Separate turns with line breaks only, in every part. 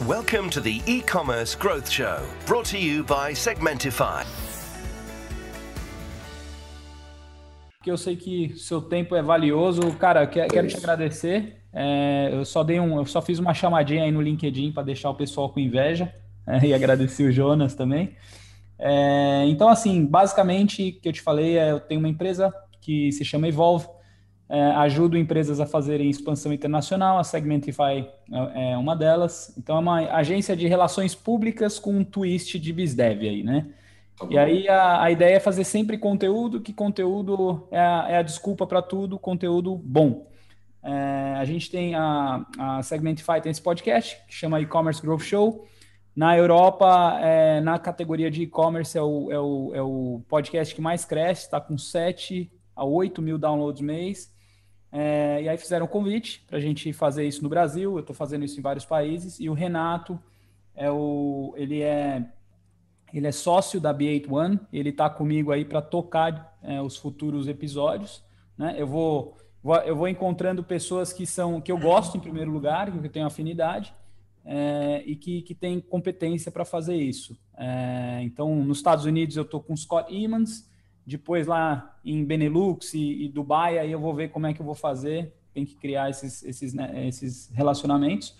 Welcome to the e-commerce growth show, brought to you by Segmentify.
Que eu sei que seu tempo é valioso, cara. Quero, quero te agradecer. É, eu só dei um, eu só fiz uma chamadinha aí no LinkedIn para deixar o pessoal com inveja é, e agradecer o Jonas também. É, então, assim, basicamente, o que eu te falei é, eu tenho uma empresa que se chama Evolve ajudo empresas a fazerem expansão internacional, a Segmentify é, é uma delas. Então, é uma agência de relações públicas com um twist de BizDev aí, né? Tá e aí a, a, ideia é fazer sempre conteúdo, que conteúdo é a, é a desculpa para tudo, conteúdo bom. É, a gente tem a, a Segmentify, tem esse podcast que chama E-Commerce Growth Show. Na Europa, é, na categoria de e-commerce, é o, é, o, é o podcast que mais cresce, está com 7 a 8 mil downloads mês. É, e aí fizeram um convite para a gente fazer isso no Brasil. Eu estou fazendo isso em vários países. E o Renato é o, ele é ele é sócio da B8 One. Ele está comigo aí para tocar é, os futuros episódios. Né? Eu vou, vou, eu vou encontrando pessoas que são que eu gosto em primeiro lugar, que eu tenho afinidade é, e que, que tem competência para fazer isso. É, então, nos Estados Unidos eu estou com Scott Emmons depois lá em Benelux e, e, Dubai, aí eu vou ver como é que eu vou fazer. Tem que criar esses, esses, né, esses relacionamentos.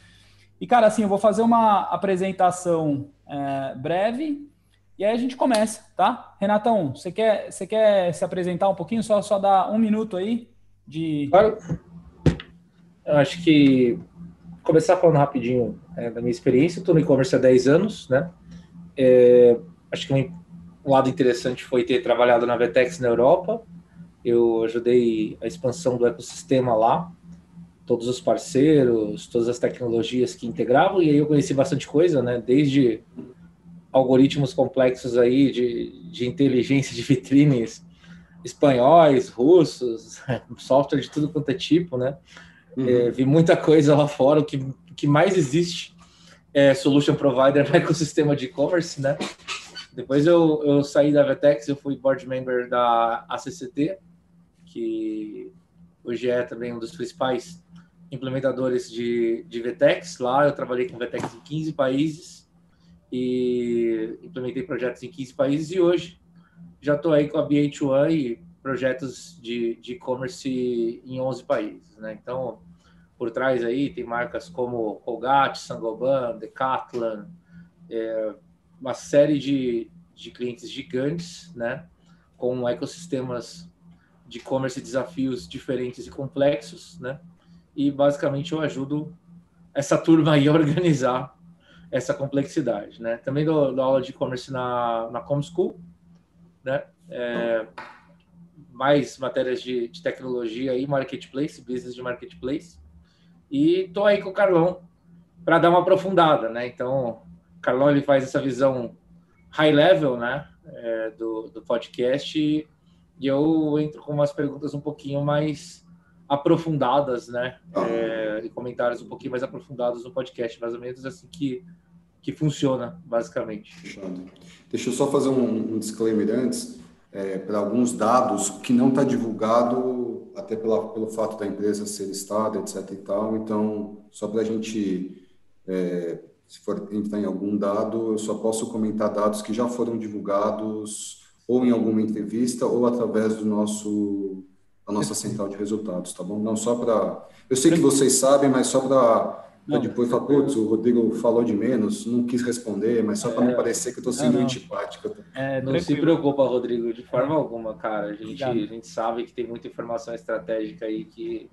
E, cara, assim, eu vou fazer uma apresentação é, breve e aí a gente começa, tá? Renatão, você quer, você quer se apresentar um pouquinho? Só, só dar um minuto aí de.
Claro. Eu acho que começar falando rapidinho é, da minha experiência. Estou no e-commerce há 10 anos, né? É, acho que um lado interessante foi ter trabalhado na Vetex na Europa. Eu ajudei a expansão do ecossistema lá, todos os parceiros, todas as tecnologias que integravam, e aí eu conheci bastante coisa, né? Desde algoritmos complexos aí de, de inteligência de vitrines espanhóis, russos, software de tudo quanto é tipo, né? Uhum. É, vi muita coisa lá fora, o que, que mais existe é solution provider no ecossistema de e-commerce, né? Depois eu, eu saí da Vetex, eu fui board member da ACCT, que hoje é também um dos principais implementadores de, de Vetex. Lá eu trabalhei com Vetex em 15 países e implementei projetos em 15 países e hoje já estou aí com a BH1 e projetos de e-commerce em 11 países, né? Então, por trás aí tem marcas como Colgate, Sangoban, Decathlon, é, uma série de, de clientes gigantes, né, com ecossistemas de e-commerce e desafios diferentes e complexos, né, e basicamente eu ajudo essa turma aí a organizar essa complexidade, né. Também dou, dou aula de e-commerce na, na ComSchool, né, é, mais matérias de, de tecnologia e marketplace, business de marketplace, e tô aí com o Carlão para dar uma aprofundada, né, então Carlão ele faz essa visão high level, né, é, do, do podcast e, eu entro com umas perguntas um pouquinho mais aprofundadas, né, é, e comentários um pouquinho mais aprofundados no podcast, mais ou menos assim que que funciona basicamente.
Fechado. Deixa eu só fazer um, um disclaimer antes é, para alguns dados que não está divulgado até pela, pelo fato da empresa ser listada, etc. e tal. Então, só para a gente é, se for entrar em algum dado, eu só posso comentar dados que já foram divulgados ou em alguma entrevista ou através do nosso da nossa central de resultados, tá bom? Não só para eu sei que vocês sabem, mas só para depois falar, putz, o Rodrigo falou de menos, não quis responder, mas só para não é. parecer que eu estou sendo não, antipático.
É, não se preocupa, Rodrigo, de forma alguma, cara. A gente, a gente sabe que tem muita informação estratégica aí que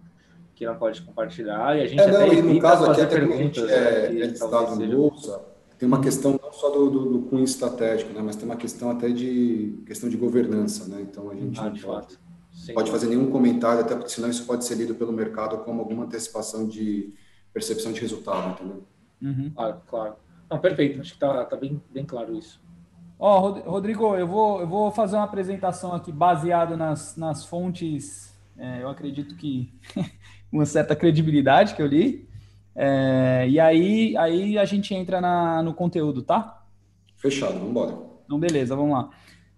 que não pode compartilhar e a gente é,
até não, e no caso aqui até perguntas, é, é listado no bolsa tem uma questão não só do, do, do, cunho estratégico né mas tem uma questão até de questão de governança né então a gente ah, não pode, pode fazer nenhum comentário até porque senão isso pode ser lido pelo mercado como alguma antecipação de percepção de resultado entendeu?
Uhum. claro claro. Não perfeito acho que tá, tá bem bem claro isso.
Ó, oh, Rodrigo, eu vou, eu vou fazer uma apresentação aqui baseado nas, nas fontes, é, eu acredito que uma certa credibilidade que eu li. É, e aí, aí a gente entra na, no conteúdo, tá?
Fechado, vamos embora.
Então, beleza, vamos lá.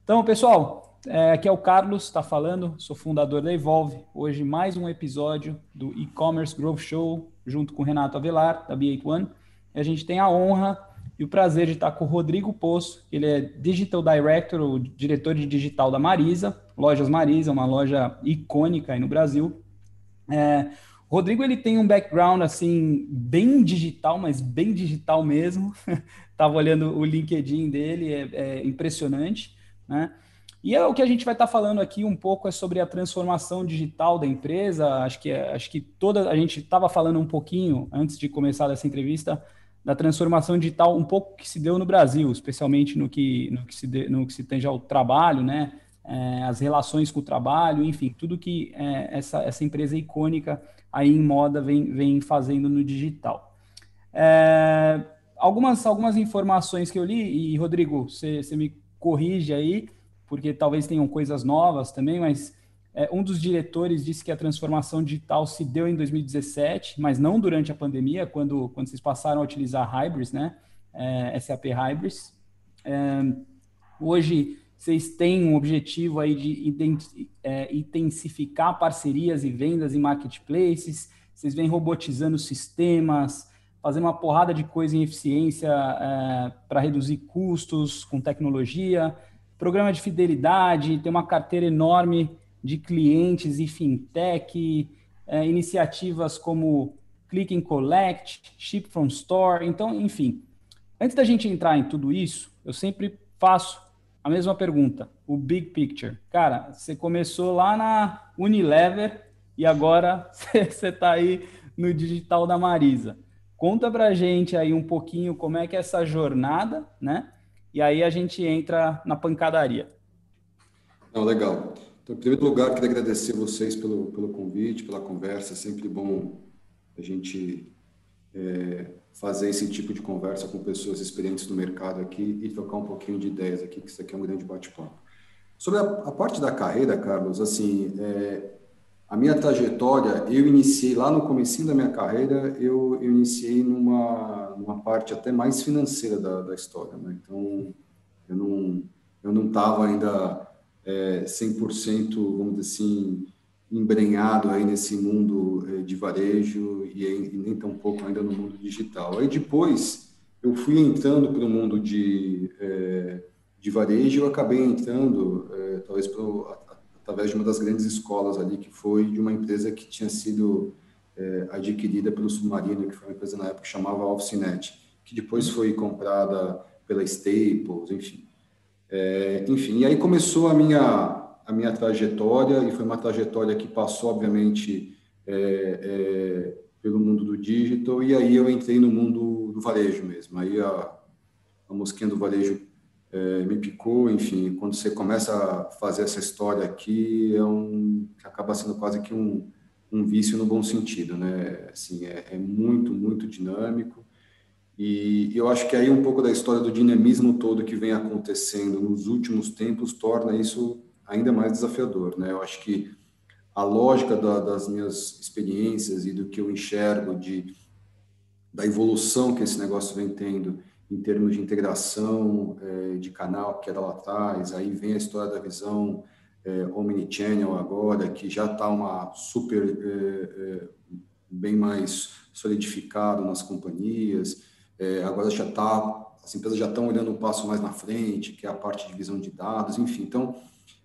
Então, pessoal, é, aqui é o Carlos, está falando, sou fundador da Evolve. Hoje, mais um episódio do E-Commerce Growth Show, junto com o Renato Avelar, da B81. E a gente tem a honra e o prazer de estar com o Rodrigo Poço, ele é Digital Director, o diretor de digital da Marisa, Lojas Marisa, uma loja icônica aí no Brasil. É, o Rodrigo ele tem um background assim bem digital, mas bem digital mesmo. Estava olhando o LinkedIn dele, é, é impressionante, né? E é o que a gente vai estar falando aqui um pouco é sobre a transformação digital da empresa. Acho que acho que toda a gente estava falando um pouquinho antes de começar essa entrevista da transformação digital um pouco que se deu no Brasil, especialmente no que no que se de, no que se tem ao trabalho, né? É, as relações com o trabalho, enfim, tudo que é, essa essa empresa icônica aí em moda vem vem fazendo no digital. É, algumas algumas informações que eu li e Rodrigo, você me corrige aí porque talvez tenham coisas novas também, mas é, um dos diretores disse que a transformação digital se deu em 2017, mas não durante a pandemia, quando, quando vocês passaram a utilizar Hybris, né? É, SAP Hybris. É, hoje, vocês têm um objetivo aí de é, intensificar parcerias e vendas em marketplaces, vocês vêm robotizando sistemas, fazendo uma porrada de coisa em eficiência é, para reduzir custos com tecnologia, programa de fidelidade, tem uma carteira enorme de clientes e fintech, é, iniciativas como Click and Collect, Ship from Store. Então, enfim, antes da gente entrar em tudo isso, eu sempre faço a mesma pergunta, o big picture. Cara, você começou lá na Unilever e agora você está aí no digital da Marisa. Conta pra gente aí um pouquinho como é que é essa jornada, né? e aí a gente entra na pancadaria.
Não, legal. Então, em primeiro lugar, queria agradecer vocês pelo, pelo convite, pela conversa. É sempre bom a gente é, fazer esse tipo de conversa com pessoas experientes no mercado aqui e trocar um pouquinho de ideias aqui, que isso aqui é um grande bate-papo. Sobre a, a, parte da carreira, Carlos, assim, é, a minha trajetória, eu iniciei lá no começo da minha carreira, eu, eu iniciei numa, numa parte até mais financeira da, da história, né? Então, eu não eu não estava ainda é, 100%, vamos dizer assim, embrenhado aí nesse mundo é, de varejo e, nem tão pouco ainda no mundo digital. Aí depois eu fui entrando para o mundo de, é, de varejo, eu acabei entrando, é, talvez pelo, através de uma das grandes escolas ali, que foi de uma empresa que tinha sido adquirida pelo Submarino, que foi uma empresa na época que chamava OfficeNet, que depois foi comprada pela Staples, enfim. É, enfim, e aí começou a minha, a minha trajetória, e foi uma trajetória que passou, obviamente, é, é, pelo mundo do digital, e aí eu entrei no mundo do varejo mesmo. Aí a, a mosquinha do varejo é, me picou, enfim, quando você começa a fazer essa história aqui, é um, acaba sendo quase que um, um vício no bom sentido, né? Assim, é, é, muito, muito dinâmico. E eu acho que aí um pouco da história do dinamismo todo que vem acontecendo nos últimos tempos torna isso ainda mais desafiador, né? Eu acho que a lógica da, das minhas experiências e do que eu enxergo de da evolução que esse negócio vem tendo em termos de integração é, de canal, que era lá atrás, aí vem a história da visão é, omnichannel agora, que já está uma super é, bem mais solidificado nas companhias, agora já está, as empresas já estão olhando um passo mais na frente, que é a parte de visão de dados, enfim, então,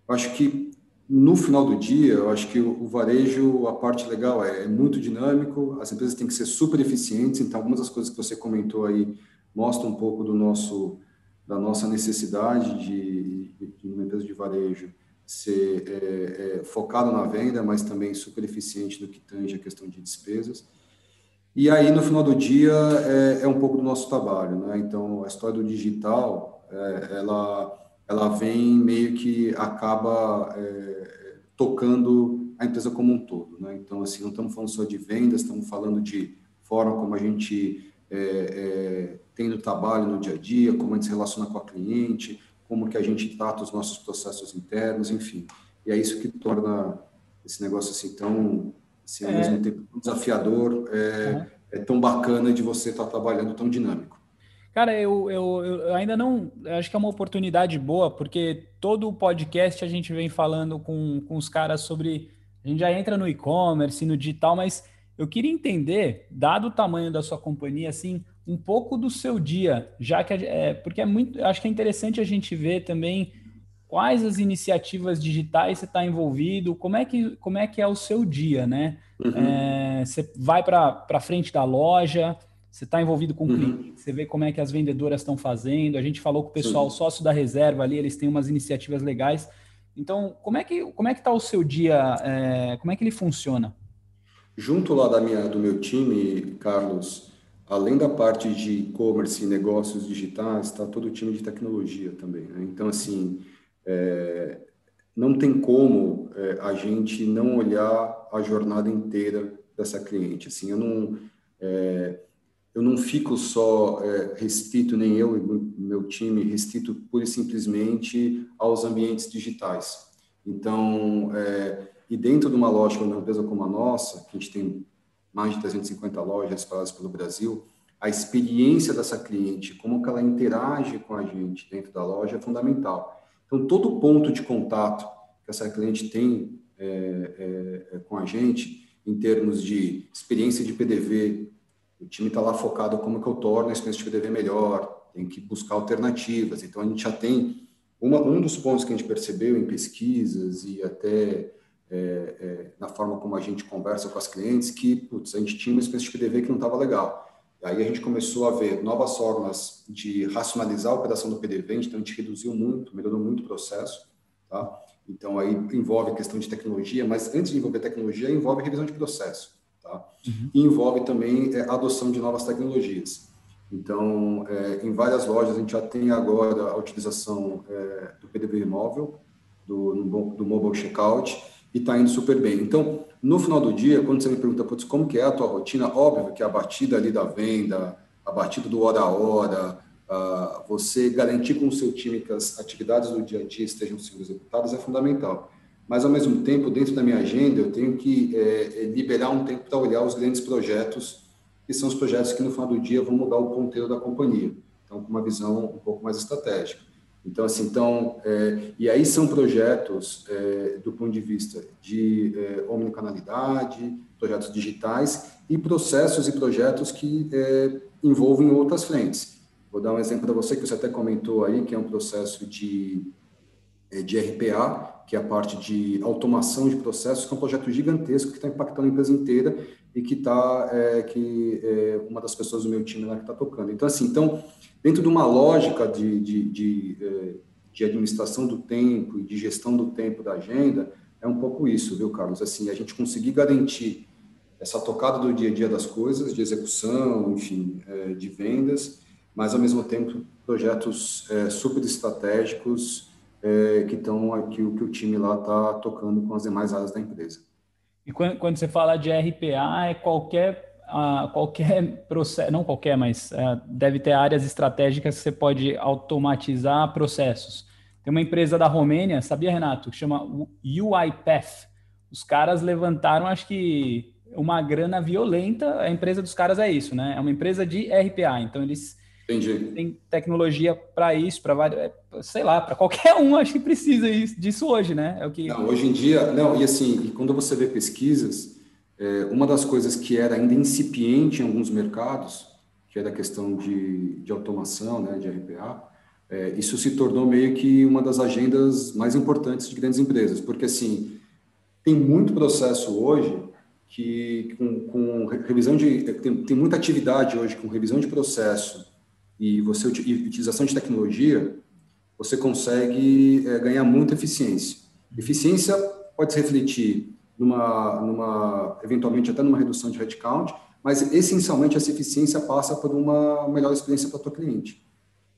eu acho que no final do dia, eu acho que o, varejo, a parte legal é, é muito dinâmico, as empresas têm que ser super eficientes, então algumas das coisas que você comentou aí mostra um pouco do nosso da nossa necessidade de, de uma empresa de varejo ser é, é, focado na venda, mas também super eficiente no que tange a questão de despesas. E aí, no final do dia, é, é um pouco do nosso trabalho. Né? Então, a história do digital, é, ela, ela vem meio que acaba é, tocando a empresa como um todo. Né? Então, assim, não estamos falando só de vendas, estamos falando de forma como a gente é, é, tem no trabalho, no dia a dia, como a gente se relaciona com a cliente, como que a gente trata os nossos processos internos, enfim. E é isso que torna esse negócio assim tão, assim, ao é. mesmo tempo desafiador, é, é, tão bacana de você estar trabalhando tão dinâmico.
Cara, eu, eu, eu, ainda não. Acho que é uma oportunidade boa, porque todo o podcast a gente vem falando com, com os caras sobre. A gente já entra no e-commerce, no digital, mas eu queria entender, dado o tamanho da sua companhia, assim, um pouco do seu dia, já que é, porque é muito, acho que é interessante a gente ver também quais as iniciativas digitais você está envolvido, como é que como é que é o seu dia, né? Uhum. É, você vai para frente da loja, você está envolvido com o uhum. cliente, você vê como é que as vendedoras estão fazendo. A gente falou com o pessoal Sim. sócio da reserva ali, eles têm umas iniciativas legais. Então, como é que como é que está o seu dia? É, como é que ele funciona?
Junto lá da minha do meu time, Carlos, além da parte de e-commerce e negócios digitais, está todo o time de tecnologia também. Né? Então, assim, é, não tem como é, a gente não olhar a jornada inteira dessa cliente. Assim, eu não é, eu não fico só é, restrito, nem eu e meu time, restrito pura e simplesmente aos ambientes digitais. Então, é, e dentro de uma lógica de uma empresa como a nossa, que a gente tem mais de 350 lojas espalhadas pelo Brasil, a experiência dessa cliente, como que ela interage com a gente dentro da loja é fundamental. Então, todo ponto de contato que essa cliente tem é, é, é com a gente, em termos de experiência de PDV, o time está lá focado como que eu torno a experiência de PDV melhor, tem que buscar alternativas. Então, a gente já tem uma, um dos pontos que a gente percebeu em pesquisas e até é, é, na forma como a gente conversa com as clientes, que putz, a gente tinha uma experiência de PDV que não estava legal. Aí a gente começou a ver novas formas de racionalizar a operação do PDV, então a gente reduziu muito, melhorou muito o processo. Tá? Então, aí envolve a questão de tecnologia, mas antes de envolver tecnologia, envolve revisão de processo. Uhum. E envolve também é, a adoção de novas tecnologias. Então, é, em várias lojas, a gente já tem agora a utilização é, do PDV móvel, do, do mobile checkout, e está indo super bem. Então, no final do dia, quando você me pergunta, putz, como que é a tua rotina? Óbvio que a batida ali da venda, a batida do hora a hora, você garantir com o seu time que as atividades do dia a dia estejam sendo executadas é fundamental mas ao mesmo tempo, dentro da minha agenda, eu tenho que é, liberar um tempo para olhar os grandes projetos, que são os projetos que no final do dia vão mudar o ponteiro da companhia. Então, com uma visão um pouco mais estratégica. Então, assim, então, é, e aí são projetos é, do ponto de vista de é, omnicanalidade, projetos digitais e processos e projetos que envolvem outras frentes. Vou dar um exemplo para você que você até comentou aí, que é um processo de, de RPA, que é a parte de automação de processos, que é um projeto gigantesco que está impactando a empresa inteira e que está é, que é uma das pessoas do meu time lá que está tocando. Então assim, então dentro de uma lógica de, de, de, é, de, administração do tempo e de gestão do tempo da agenda é um pouco isso, viu, Carlos? Assim, a gente conseguir garantir essa tocada do dia a dia das coisas, de execução, enfim, é, de vendas, mas ao mesmo tempo projetos é, super estratégicos é, que estão aqui o que o time lá está tocando com as demais áreas da empresa.
E quando, quando você fala de RPA, é qualquer qualquer processo, não qualquer, mas uh, deve ter áreas estratégicas que você pode automatizar processos. Tem uma empresa da Romênia, sabia, Renato, que chama UiPath. Os caras levantaram, acho que, uma grana violenta. A empresa dos caras é isso, né? É uma empresa de RPA. Então, eles Entendi. Tem tecnologia para isso, para vários, é, sei lá, para qualquer um, acho que precisa disso hoje, né? É o que.
Não, hoje em dia, não, e assim, quando você vê pesquisas, é, uma das coisas que era ainda incipiente em alguns mercados, que era a questão de, de automação, né, de RPA, é, isso se tornou meio que uma das agendas mais importantes de grandes empresas, porque assim, tem muito processo hoje que com, com revisão de tem, tem muita atividade hoje com revisão de processo e você e utilização de tecnologia, você consegue é, ganhar muita eficiência. Eficiência pode se refletir numa, numa, eventualmente até numa redução de headcount, mas essencialmente essa eficiência passa por uma melhor experiência para o teu cliente.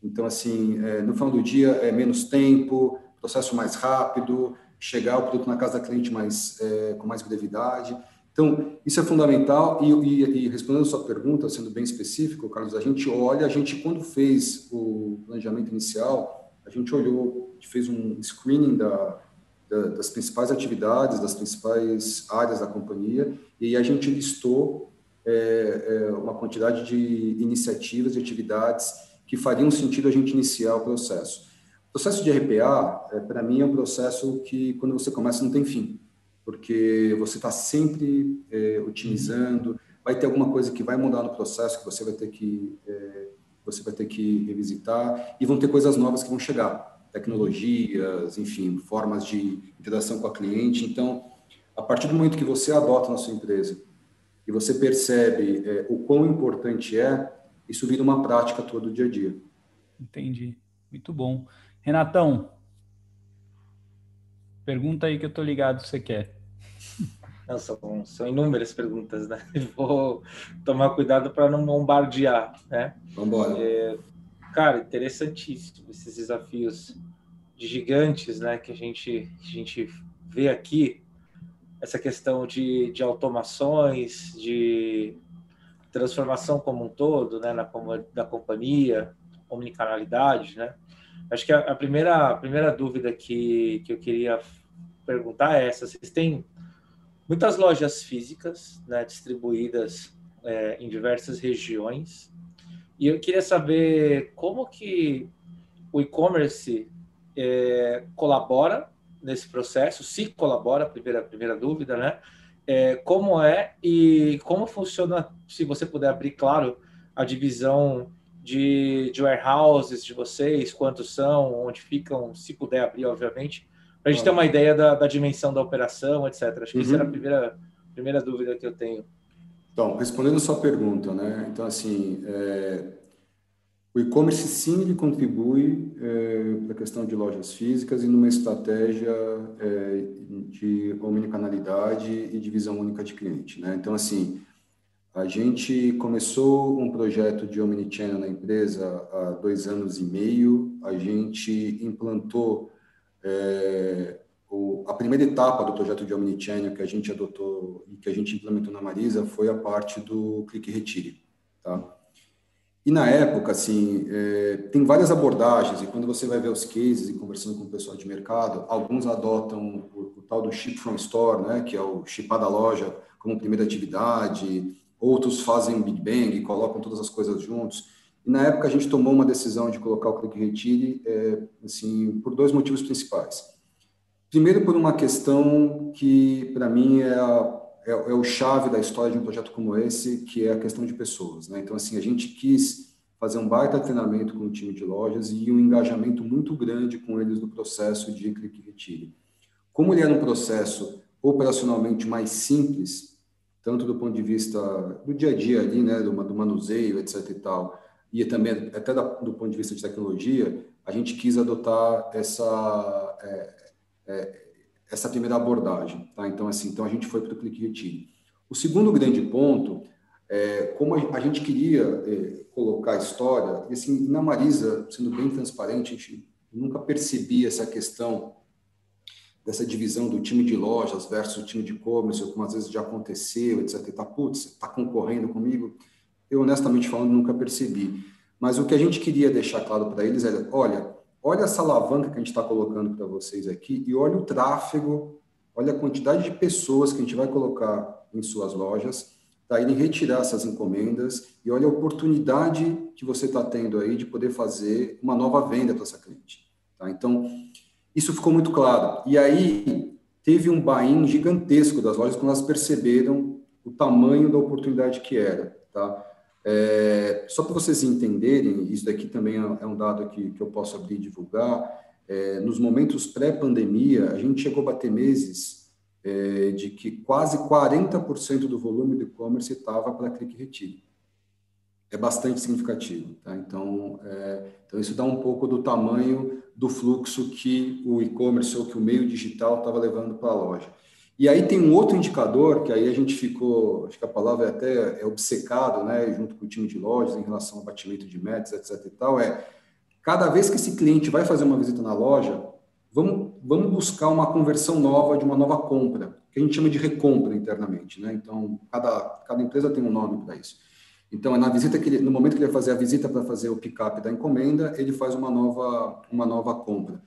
Então, assim, é, no final do dia é menos tempo, processo mais rápido, chegar o produto na casa da cliente mais, é, com mais brevidade. Então, isso é fundamental e, e, e, respondendo a sua pergunta, sendo bem específico, Carlos, a gente olha, a gente quando fez o planejamento inicial, a gente olhou, a gente fez um screening da, da, das principais atividades, das principais áreas da companhia e a gente listou é, é, uma quantidade de iniciativas e atividades que fariam sentido a gente iniciar o processo. O processo de RPA, é, para mim, é um processo que, quando você começa, não tem fim porque você está sempre é, otimizando, vai ter alguma coisa que vai mudar no processo que você vai ter que é, você vai ter que revisitar e vão ter coisas novas que vão chegar, tecnologias, enfim, formas de interação com a cliente. Então, a partir do momento que você adota na sua empresa e você percebe é, o quão importante é, isso vira uma prática todo dia a dia.
Entendi. Muito bom. Renatão, pergunta aí que eu tô ligado se você quer.
Não, são, são inúmeras perguntas, né? Vou tomar cuidado para não bombardear, né?
Vamos embora. É,
cara, interessantíssimo esses desafios de gigantes, né? Que a gente, a gente vê aqui, essa questão de, de automações, de transformação como um todo, né? Na, da companhia, omnicanalidade, né? Acho que a, a, primeira, a primeira dúvida que, que eu queria perguntar é essa: vocês têm muitas lojas físicas, né, distribuídas é, em diversas regiões, e eu queria saber como que o e-commerce é, colabora nesse processo, se colabora, primeira primeira dúvida, né? É, como é e como funciona, se você puder abrir, claro, a divisão de, de warehouses de vocês, quantos são, onde ficam, se puder abrir, obviamente, para a gente ter uma ideia da, da, dimensão da operação, etc. Acho que uhum. essa era a uhum. primeira, primeira dúvida que eu tenho.
Então, respondendo a sua pergunta, né? Então, assim, é, o e-commerce sim ele contribui é, para a questão de lojas físicas e numa estratégia é, de omnicanalidade e de visão única de cliente, né? Então, assim, a gente começou um projeto de Omnichannel na empresa há dois anos e meio. A gente implantou é, o, a primeira etapa do projeto de Omnichannel que a gente adotou e que a gente implementou na Marisa foi a parte do clique retire, tá? E na época, assim, é, tem várias abordagens, e quando você vai ver os cases e conversando com o pessoal de mercado, alguns adotam o, o tal do ship from store, né, que é o chipar da loja como primeira atividade, outros fazem Big Bang e colocam todas as coisas juntos. E na época a gente tomou uma decisão de colocar o Click Retire, é, assim, por dois motivos principais. Primeiro, por uma questão que, para mim, é, a, é, é, o chave da história de um projeto como esse, que é a questão de pessoas. Né? Então, assim, a gente quis fazer um baita treinamento com o time de lojas e um engajamento muito grande com eles no processo de Click Retire. Como ele era um processo operacionalmente mais simples, tanto do ponto de vista do dia a dia ali, né, do, do manuseio, etc e tal, e também até do ponto de vista de tecnologia, a gente quis adotar essa é, é, essa primeira abordagem, tá? Então assim, então a gente foi para o Click Retire. O segundo grande ponto é como a, gente queria é, colocar a história, e assim, na Marisa, sendo bem transparente, a gente nunca percebia essa questão dessa divisão do time de lojas versus o time de e-commerce, como às vezes já aconteceu, etc. Tá, putz, está concorrendo comigo. Eu, honestamente falando, nunca percebi. Mas o que a gente queria deixar claro para eles era: olha, olha essa alavanca que a gente está colocando para vocês aqui e olha o tráfego, olha a quantidade de pessoas que a gente vai colocar em suas lojas para irem retirar essas encomendas e olha a oportunidade que você está tendo aí de poder fazer uma nova venda para essa cliente. Tá? Então, isso ficou muito claro. E aí teve um buy-in gigantesco das lojas quando elas perceberam o tamanho da oportunidade que era. Tá? É, só para vocês entenderem, isso daqui também é, é um dado que, que eu posso abrir e divulgar. É, nos momentos pré-pandemia, a gente chegou a bater meses é, de que quase 40% do volume do e-commerce estava para clique retire é bastante significativo. Tá? Então, é, então, isso dá um pouco do tamanho do fluxo que o e-commerce ou que o meio digital estava levando para a loja. E aí tem um outro indicador, que aí a gente ficou, acho que a palavra é até é obcecado, né, junto com o time de lojas, em relação ao batimento de metas, etc e tal, é cada vez que esse cliente vai fazer uma visita na loja, vamos, vamos buscar uma conversão nova de uma nova compra, que a gente chama de recompra internamente, né? Então, cada, cada empresa tem um nome para isso. Então, é na visita que ele, no momento que ele vai fazer a visita para fazer o pick-up da encomenda, ele faz uma nova, uma nova compra.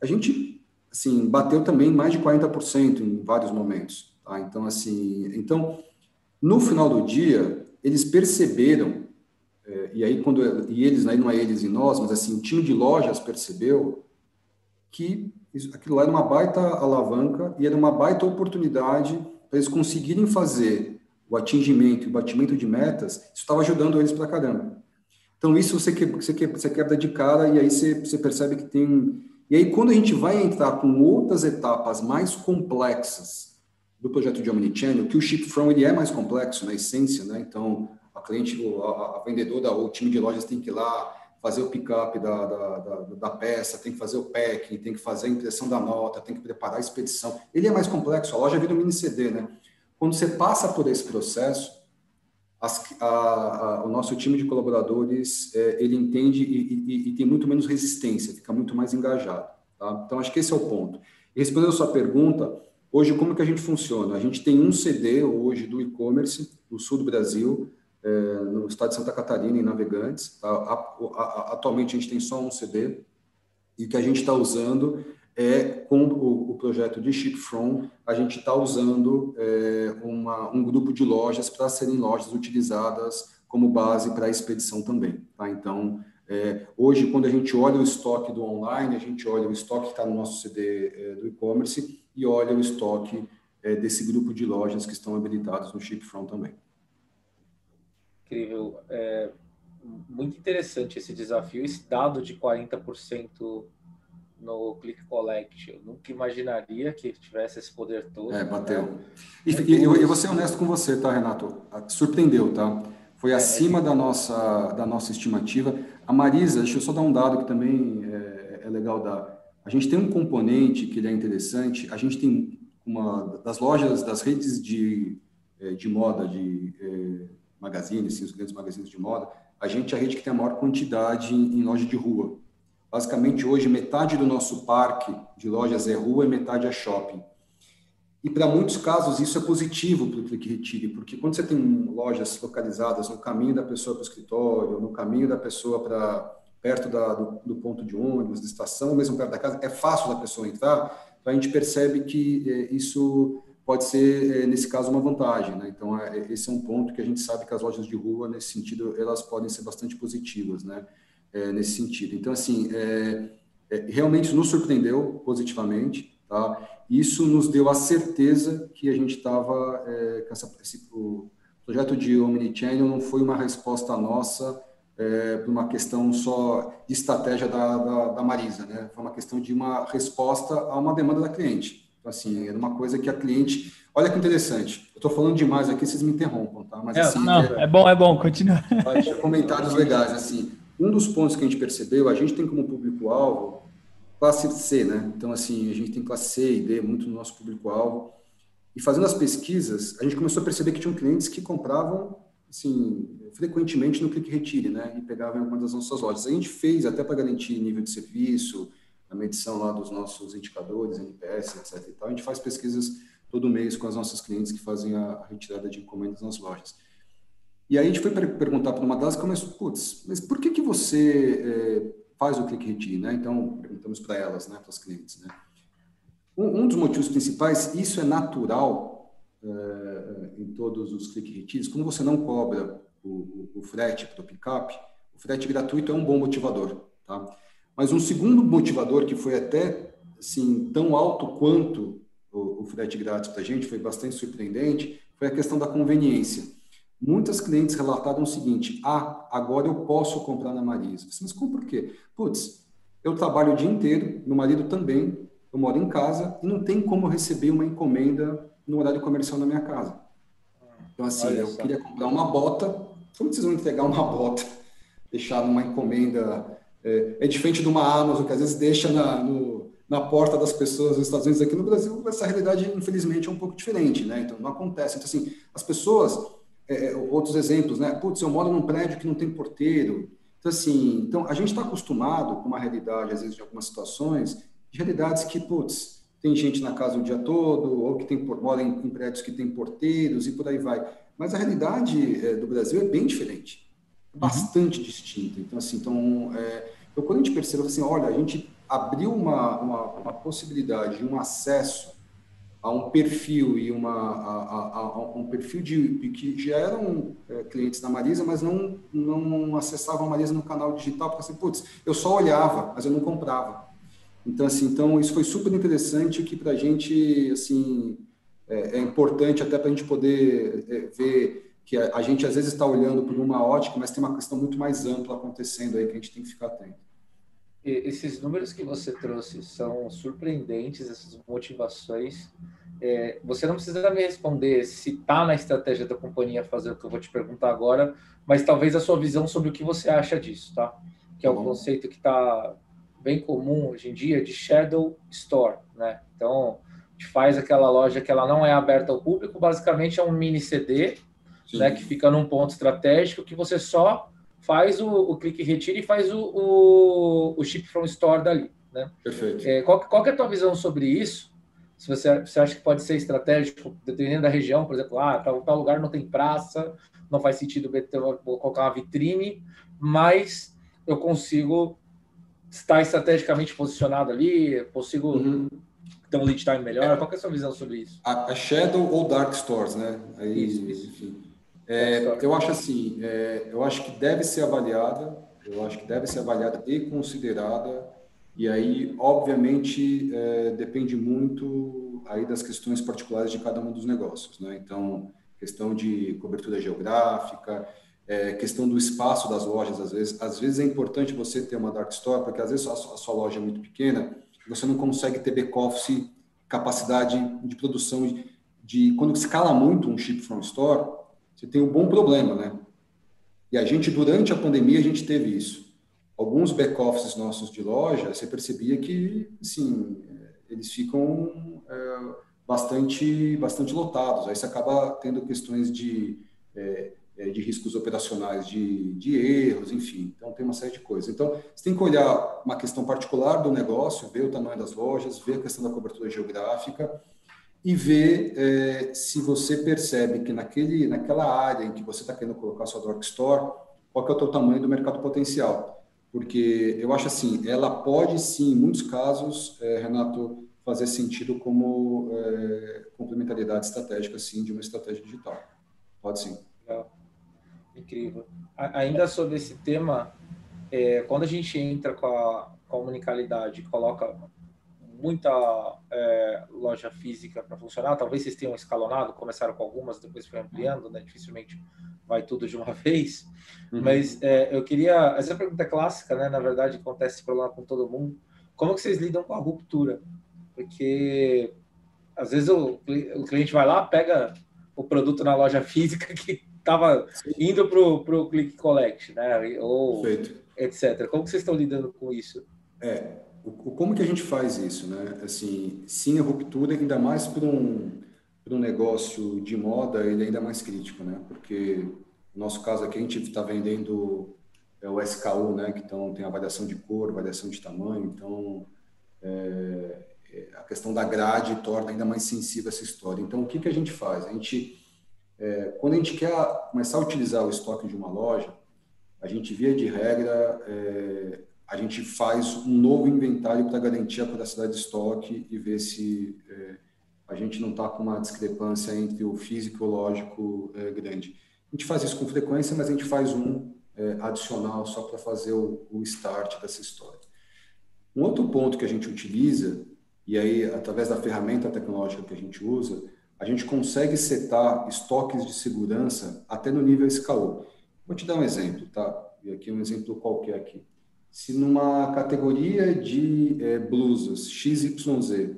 A gente, assim, bateu também mais de 40% em vários momentos, tá? Então, assim, então, no final do dia, eles perceberam, é, e aí quando, e eles, aí não é eles e nós, mas assim, o time de lojas percebeu que isso, aquilo lá era uma baita alavanca e era uma baita oportunidade para eles conseguirem fazer o atingimento e o batimento de metas, isso estava ajudando eles para caramba. Então, isso você, que, você, você quebra de cara e aí você, você percebe que tem. E aí, quando a gente vai entrar com outras etapas mais complexas do projeto de Omnichannel, que o Ship From ele é mais complexo na essência, né? Então, a cliente, a, a vendedora ou o time de lojas tem que ir lá fazer o pick-up da, da, da, da, peça, tem que fazer o packing, tem que fazer a impressão da nota, tem que preparar a expedição. Ele é mais complexo, a loja vira um mini CD, né? Quando você passa por esse processo, as, a, a, o nosso time de colaboradores, é, ele entende e, e, e, tem muito menos resistência, fica muito mais engajado. Tá? Então, acho que esse é o ponto. E respondendo a sua pergunta, hoje como que a gente funciona? A gente tem um CD hoje do e-commerce no sul do Brasil, é, no estado de Santa Catarina, em Navegantes. Tá? A, atualmente, a gente tem só um CD, e que a gente está usando é, com o, o projeto de Ship From, a gente está usando é, uma, um grupo de lojas para serem lojas utilizadas como base para a expedição também. Tá? Então, é, hoje, quando a gente olha o estoque do online, a gente olha o estoque que está no nosso CD é, do e-commerce e olha o estoque é, desse grupo de lojas que estão habilitados no Ship From também.
Incrível. É, muito interessante esse desafio. Esse dado de 40% no Click Collect. Eu nunca imaginaria que tivesse esse poder todo.
É, bateu. Né? E, e, e, eu vou ser honesto com você, tá, Renato? Surpreendeu, tá? Foi é, acima é, da, nossa, da nossa estimativa. A Marisa, deixa eu só dar um dado que também é, é legal dar. A gente tem um componente que ele é interessante. A gente tem uma das lojas, das redes de, é, de moda, de é, magazines, sim, os grandes magazines de moda, a gente é a rede que tem a maior quantidade em, em loja de rua. Basicamente, hoje, metade do nosso parque de lojas é rua e metade é shopping. E para muitos casos isso é positivo para o Clique Retire, porque quando você tem lojas localizadas no caminho da pessoa para o escritório, no caminho da pessoa para perto da, do, do, ponto de ônibus, da estação, mesmo perto da casa, é fácil da pessoa entrar, então a gente percebe que é, isso pode ser, é, nesse caso, uma vantagem. Né? Então, é, esse é um ponto que a gente sabe que as lojas de rua, nesse sentido, elas podem ser bastante positivas. Né? É, nesse sentido. Então, assim, é, é, realmente nos surpreendeu positivamente, tá? Isso nos deu a certeza que a gente estava, é, esse o projeto de Omnichannel não foi uma resposta nossa é, para uma questão só de estratégia da, da, da, Marisa, né? Foi uma questão de uma resposta a uma demanda da cliente. Então, assim, era uma coisa que a cliente... Olha que interessante. Eu estou falando demais aqui, vocês me interrompam, tá?
Mas, assim, não, é, é bom, é bom, continua.
Comentários legais, assim. Um dos pontos que a gente percebeu, a gente tem como público-alvo classe C, né? Então, assim, a gente tem classe C e D muito no nosso público-alvo. E fazendo as pesquisas, a gente começou a perceber que tinham clientes que compravam, assim, frequentemente no Clique Retire, né? E pegavam em alguma das nossas lojas. A gente fez até para garantir nível de serviço, a medição lá dos nossos indicadores, NPS, etc. E tal. A gente faz pesquisas todo mês com as nossas clientes que fazem a retirada de encomendas nas lojas. E aí a gente foi perguntar para uma delas, mas, putz, mas por que, que você é, faz o click redir, né? Então, perguntamos para elas, né, para os clientes, né? Um, um, dos motivos principais, isso é natural é, em todos os click retires, como você não cobra o, o, o frete para o pick-up, o frete gratuito é um bom motivador, tá? Mas um segundo motivador que foi até, assim, tão alto quanto o, o frete grátis para a gente, foi bastante surpreendente, foi a questão da conveniência. Muitas clientes relataram o seguinte: ah, agora eu posso comprar na Marisa. Mas como por quê? Putz, eu trabalho o dia inteiro, meu marido também, eu moro em casa e não tem como receber uma encomenda no horário comercial na minha casa. Então, assim, Olha eu só. queria comprar uma bota. Como vocês vão entregar uma bota? Deixar numa encomenda. É, é diferente de uma Amazon, que às vezes deixa na, no, na porta das pessoas nos Estados Unidos. Aqui no Brasil, essa realidade, infelizmente, é um pouco diferente, né? Então, não acontece. Então, assim, as pessoas é, é, outros exemplos, né? Putz, eu moro num prédio que não tem porteiro. Então, assim, então a gente está acostumado com uma realidade, às vezes, de algumas situações, de realidades que, putz, tem gente na casa o dia todo, ou que tem, mora em, em prédios que tem porteiros e por aí vai. Mas a realidade é, do Brasil é bem diferente, uhum. bastante uhum. distinta. Então, assim, então, é, então, quando a gente percebeu assim, olha, a gente abriu uma, uma, uma possibilidade de um acesso a um perfil e uma a, a, a um perfil de que já eram é, clientes da Marisa, mas não não acessavam a Marisa no canal digital, porque assim, putz, eu só olhava, mas eu não comprava. Então assim, então isso foi super interessante que para a gente assim é, é importante até para a gente poder é, ver que a, a, gente às vezes está olhando por uma ótica, mas tem uma questão muito mais ampla acontecendo aí que a gente tem que ficar atento.
Esses números que você trouxe são surpreendentes, essas motivações. É, você não precisa me responder se está na estratégia da companhia fazer o que eu vou te perguntar agora, mas talvez a sua visão sobre o que você acha disso, tá? Que é um conceito que está bem comum hoje em dia de shadow store, né? Então, a gente faz aquela loja que ela não é aberta ao público, basicamente é um mini CD, né, que fica num ponto estratégico que você só faz o, o clique retira e faz o, o, o ship from store dali. Né?
Perfeito.
É, qual, qual é a tua visão sobre isso? Se você, você acha que pode ser estratégico, dependendo da região, por exemplo, ah, tal, tal lugar não tem praça, não faz sentido colocar uma vitrine, mas eu consigo estar estrategicamente posicionado ali, consigo uhum. ter um lead time melhor. Qual é a sua visão sobre isso?
A, a Shadow ou Dark Stores, né? Aí, isso, isso. Enfim. É, eu acho assim, é, eu acho que deve ser avaliada, eu acho que deve ser avaliada e considerada, e aí, obviamente, é, depende muito aí das questões particulares de cada um dos negócios, né? Então, questão de cobertura geográfica, é, questão do espaço das lojas, às vezes, às vezes é importante você ter uma dark store, porque às vezes a sua, a sua loja é muito pequena, você não consegue ter back-office, capacidade de produção de, de quando escala muito um ship from store, você tem um bom problema, né? E a gente, durante a pandemia, a gente teve isso. Alguns back-offices nossos de loja, você percebia que, assim, eles ficam é, bastante, bastante lotados. Aí você acaba tendo questões de, é, é, de riscos operacionais, de, de erros, enfim. Então, tem uma série de coisas. Então, você tem que olhar uma questão particular do negócio, ver o tamanho das lojas, ver a questão da cobertura geográfica, e ver é, se você percebe que naquele, naquela área em que você está querendo colocar sua Dark Store, qual é o teu tamanho do mercado potencial. Porque eu acho assim, ela pode sim, em muitos casos, é, Renato, fazer sentido como é, complementariedade estratégica, assim, de uma estratégia digital. Pode sim.
Incrível. ainda sobre esse tema, quando a gente entra com a, com a unicalidade, coloca muita é, loja física para funcionar. Talvez vocês tenham escalonado, começaram com algumas, depois foi ampliando, né? Dificilmente vai tudo de uma vez. Uhum. Mas é, eu queria. Essa é pergunta clássica, né? Na verdade, acontece esse problema com todo mundo. Como que vocês lidam com a ruptura? Porque às vezes o, o cliente vai lá, pega o produto na loja física que estava indo para o click collect, né? Ou Perfeito. etc. Como que vocês estão lidando com isso?
É, o, como que a gente faz isso, né? Assim, sim, a ruptura, ainda mais para um, um negócio de moda, ele é ainda mais crítico, né? Porque no nosso caso aqui, a gente está vendendo é, o SKU, né? Que então, tem a variação de cor, variação de tamanho, então é, é, a questão da grade torna ainda mais sensível essa história. Então, o que, que a gente faz? A gente, é, quando a gente quer começar a utilizar o estoque de uma loja, a gente, via de regra, é, a gente faz um novo inventário para garantir a capacidade de estoque e ver se é, a gente não está com uma discrepância entre o físico e o lógico é, grande. A gente faz isso com frequência, mas a gente faz um é, adicional só para fazer o, o start dessa história. Um outro ponto que a gente utiliza, e aí através da ferramenta tecnológica que a gente usa, a gente consegue setar estoques de segurança até no nível SKU. Vou te dar um exemplo, tá? E aqui um exemplo qualquer aqui se numa categoria de é, blusas XYZ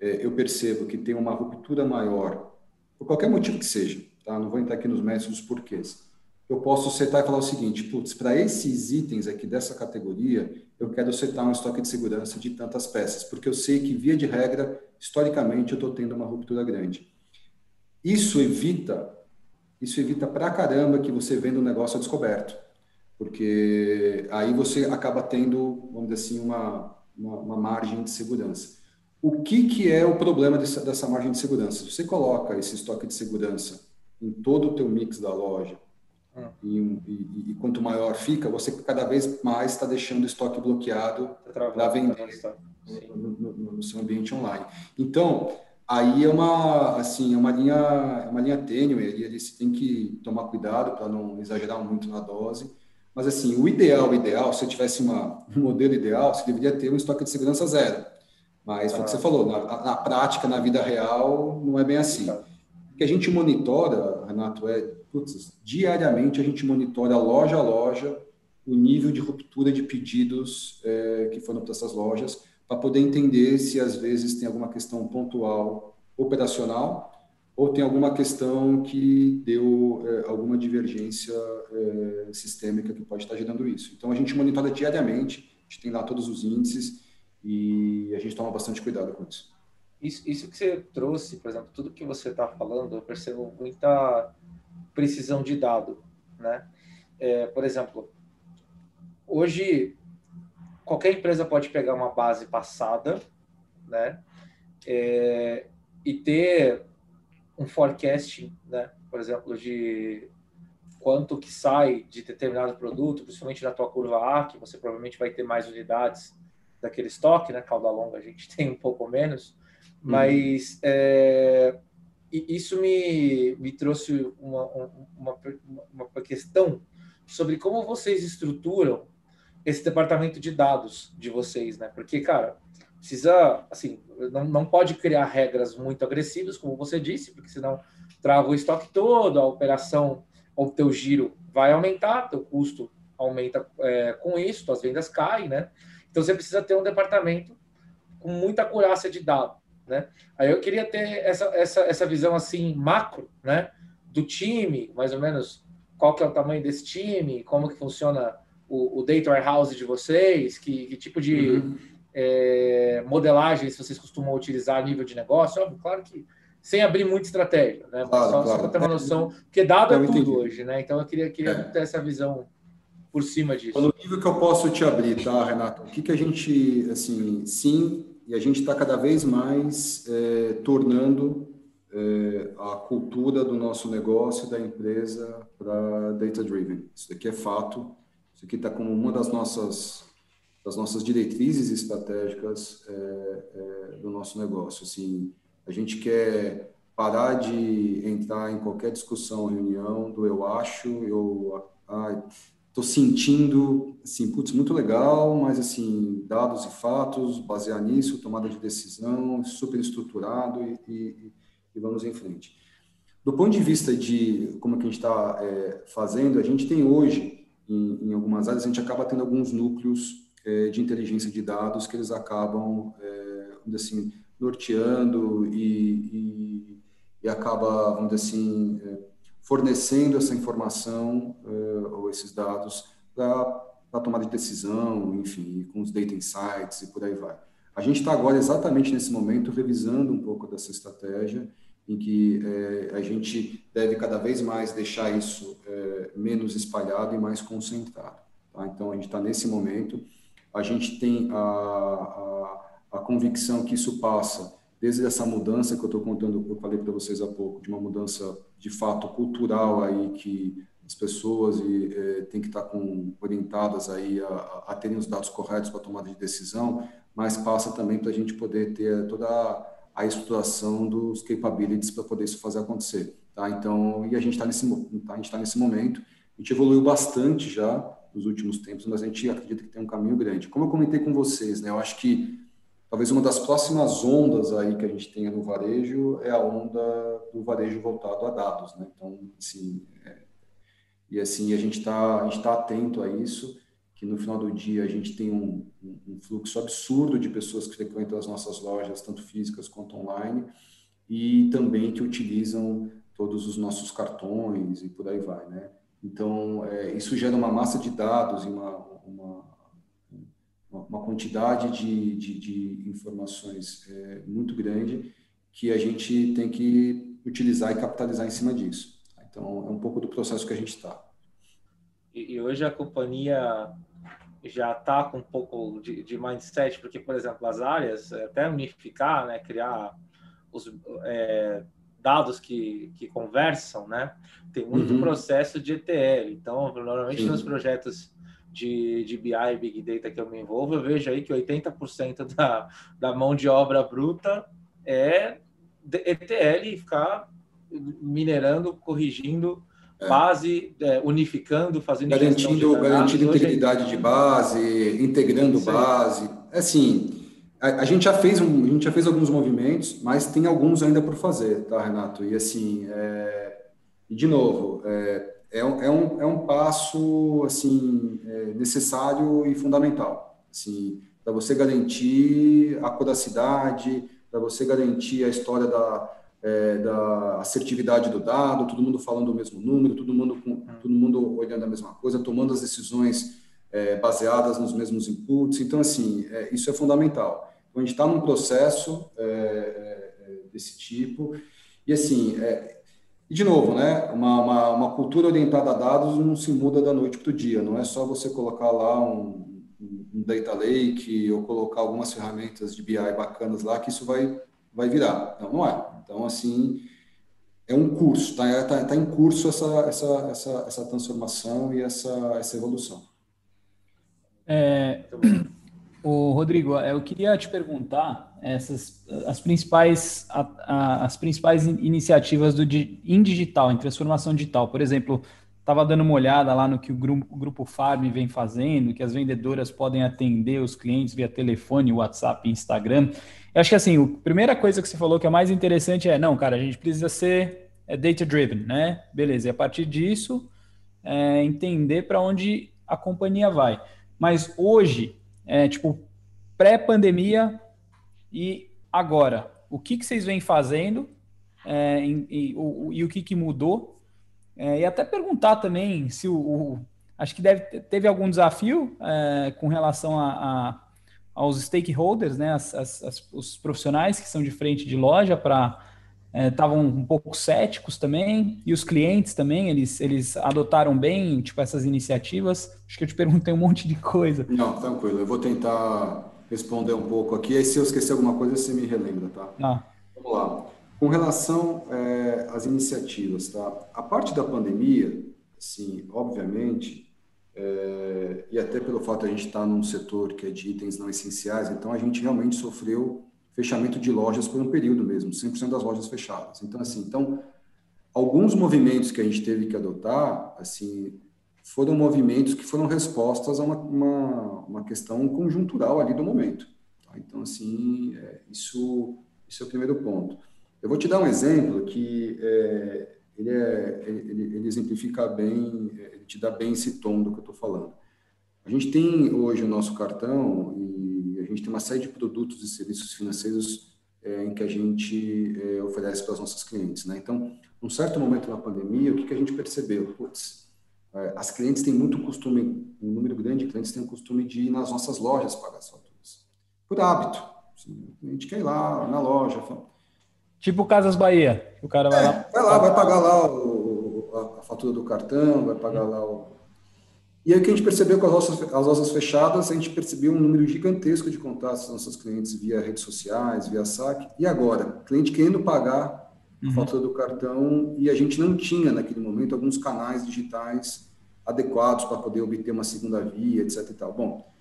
é, eu percebo que tem uma ruptura maior, por qualquer motivo que seja, tá? não vou entrar aqui nos méritos dos porquês, eu posso setar e falar o seguinte, putz, para esses itens aqui dessa categoria, eu quero setar um estoque de segurança de tantas peças, porque eu sei que, via de regra, historicamente, eu estou tendo uma ruptura grande. Isso evita, isso evita pra caramba que você venda um negócio a descoberto porque aí você acaba tendo, vamos dizer assim, uma, uma, uma margem de segurança. O que, que é o problema dessa, dessa margem de segurança? Se você coloca esse estoque de segurança em todo o teu mix da loja, hum. e, e, e, quanto maior fica, você cada vez mais está deixando o estoque bloqueado tá para vender no, no, no, seu ambiente online. Então, aí é uma assim é uma linha é uma linha tênue, ali você tem que tomar cuidado para não exagerar muito na dose mas assim, o ideal, o ideal, se eu tivesse uma, um modelo ideal, você deveria ter um estoque de segurança zero. Mas foi o que você ah. falou, na, na, prática, na vida real, não é bem assim. O que a gente monitora, Renato, é, putz, diariamente a gente monitora loja a loja o nível de ruptura de pedidos é, que foram para essas lojas, para poder entender se às vezes tem alguma questão pontual operacional ou tem alguma questão que deu é, alguma divergência é, sistêmica que pode estar gerando isso. Então a gente monitora diariamente, a gente tem lá todos os índices e a gente toma bastante cuidado com isso.
Isso, isso que você trouxe, por exemplo, tudo que você está falando, eu percebo muita precisão de dado, né? É, por exemplo, hoje qualquer empresa pode pegar uma base passada, né? É, e ter um forecasting, né? Por exemplo, de quanto que sai de determinado produto, principalmente na tua curva A, que você provavelmente vai ter mais unidades daquele estoque, né? Cauda longa a gente tem um pouco menos, mas uhum. é, isso me, me trouxe uma, uma, uma, uma questão sobre como vocês estruturam esse departamento de dados de vocês, né? Porque, cara, precisa, assim, não, não pode criar regras muito agressivas, como você disse, porque senão trava o estoque todo, a operação ou teu giro vai aumentar, teu custo aumenta é, com isso, tuas vendas caem, né? Então você precisa ter um departamento com muita acurácia de dado, né? Aí eu queria ter essa, essa, essa visão assim macro, né? Do time, mais ou menos, qual que é o tamanho desse time, como que funciona o, o data warehouse de vocês, que, que tipo de uhum. É, modelagens vocês costumam utilizar a nível de negócio. Óbvio, claro que sem abrir muita estratégia, né? Claro, só, claro. só para ter uma noção, porque dado é tudo hoje, né? Então eu queria, queria é. ter essa visão por cima disso.
Pelo nível que eu posso te abrir, tá, Renato? O que, que a gente, assim, sim, e a gente está cada vez mais é, tornando é, a cultura do nosso negócio, da empresa, para data-driven. Isso daqui é fato. Isso aqui está como uma das nossas das nossas diretrizes estratégicas é, é, do nosso negócio. Assim, a gente quer parar de entrar em qualquer discussão, reunião do eu acho, eu estou sentindo, assim, putz, muito legal, mas assim, dados e fatos, basear nisso, tomada de decisão, super estruturado e, e, e vamos em frente. Do ponto de vista de como que a gente está é, fazendo, a gente tem hoje em, em, algumas áreas, a gente acaba tendo alguns núcleos de inteligência de dados que eles acabam, é, assim, norteando e, e, e, acaba, vamos dizer assim, é, fornecendo essa informação é, ou esses dados para a tomada de decisão, enfim, com os data insights e por aí vai. A gente está agora exatamente nesse momento revisando um pouco dessa estratégia em que é, a gente deve cada vez mais deixar isso é, menos espalhado e mais concentrado. Tá? Então, a gente está nesse momento, a gente tem a, a, a, convicção que isso passa desde essa mudança que eu estou contando, eu falei para vocês há pouco, de uma mudança de fato cultural aí que as pessoas e, é, têm que estar tá com, orientadas aí a, a terem os dados corretos para tomada de decisão, mas passa também para a gente poder ter toda a a estruturação dos capabilities para poder isso fazer acontecer. Tá? Então, e a gente está nesse, tá, a gente tá nesse momento, a gente evoluiu bastante já nos últimos tempos, mas a gente acredita que tem um caminho grande. Como eu comentei com vocês, né, eu acho que talvez uma das próximas ondas aí que a gente tenha no varejo é a onda do varejo voltado a dados, né? Então, assim, é, e assim a gente está a gente tá atento a isso que no final do dia a gente tem um, um, fluxo absurdo de pessoas que frequentam as nossas lojas, tanto físicas quanto online, e também que utilizam todos os nossos cartões e por aí vai, né? Então, é, isso gera uma massa de dados e uma, uma, uma quantidade de, de, de informações é, muito grande que a gente tem que utilizar e capitalizar em cima disso. Então, é um pouco do processo que a gente está.
E hoje a companhia já está com um pouco de, de, mindset, porque, por exemplo, as áreas, é, até unificar, né, criar os é, dados que, que conversam, né, tem muito uhum. processo de ETL. Então, normalmente Sim. nos projetos de, de BI e Big Data que eu me envolvo, eu vejo aí que 80% da, da mão de obra bruta é ETL e ficar minerando, corrigindo é. base, é, unificando, fazendo
garantindo, garantindo integridade de base, integrando base. Assim, a, gente já fez um, a gente já fez alguns movimentos, mas tem alguns ainda por fazer, tá, Renato? E assim, é, de novo, é, é, um, é, um, é um passo assim é necessário e fundamental, assim, para você garantir a curacidade, para você garantir a história da, é, da assertividade do dado, todo mundo falando o mesmo número, todo mundo com, todo mundo olhando a mesma coisa, tomando as decisões é, baseadas nos mesmos inputs. Então, assim, é, isso é fundamental. Então, a gente está num processo é, é, desse tipo. E, assim, é, e de novo, né, uma, uma, uma, cultura orientada a dados não se muda da noite para o dia. Não é só você colocar lá um, um data lake ou colocar algumas ferramentas de BI bacanas lá que isso vai, vai virar. Não, não é. Então, assim, é um curso, está tá, tá em curso essa, essa, essa, essa transformação e essa, essa evolução.
É, o Rodrigo, eu queria te perguntar essas as principais a, a, as principais iniciativas do em digital, em transformação digital. Por exemplo, estava dando uma olhada lá no que o grupo, o grupo Farm vem fazendo, que as vendedoras podem atender os clientes via telefone, WhatsApp, Instagram. Eu acho que assim, a primeira coisa que você falou que é mais interessante é, não, cara, a gente precisa ser é, data driven, né? Beleza. E a partir disso, é, entender para onde a companhia vai. Mas hoje, é, tipo, pré-pandemia e agora, o que, que vocês vêm fazendo é, e, o, e, o que, que mudou? É, e até perguntar também se o, o acho que deve, teve algum desafio é, com relação a, a, aos stakeholders, né, as, as, as, os profissionais que são de frente de loja para estavam é, um pouco céticos também, e os clientes também, eles, eles adotaram bem, tipo, essas iniciativas? Acho que eu te perguntei um monte de coisa.
Não, tranquilo, eu vou tentar responder um pouco aqui, aí se eu esquecer alguma coisa, você me relembra, tá?
Ah.
Vamos lá. Com relação é, às iniciativas, tá? A parte da pandemia, sim, obviamente, é, e até pelo fato de a gente estar num setor que é de itens não essenciais, então a gente realmente sofreu fechamento de lojas por um período mesmo, 100% das lojas fechadas. Então, assim, então, alguns movimentos que a gente teve que adotar, assim, foram movimentos que foram respostas a uma, uma, uma questão conjuntural ali do momento. Tá? Então, assim, é, isso, isso é o primeiro ponto. Eu vou te dar um exemplo que é, ele, é, ele, ele, exemplifica bem, ele te dá bem esse tom do que eu estou falando. A gente tem hoje o nosso cartão e gente tem uma série de produtos e serviços financeiros é, em que a gente é, oferece para os nossos clientes. Né? Então, num certo momento na pandemia, o que, que a gente percebeu? Putz, é, as clientes têm muito costume, um número grande de clientes tem o costume de ir nas nossas lojas pagar as faturas. Por hábito. Assim, a gente quer ir lá na loja. Fala,
Tipo Casas Bahia. O cara vai
é,
lá.
Vai lá, vai pagar lá o, a, a, fatura do cartão, vai pagar lá o, e aí o que a gente percebeu com as lojas, as fechadas, a gente percebeu um número gigantesco de contatos dos nossos clientes via redes sociais, via saque. E agora, cliente querendo pagar a uhum. fatura do cartão e a gente não tinha naquele momento alguns canais digitais adequados para poder obter uma segunda via, etc. E tal. Bom,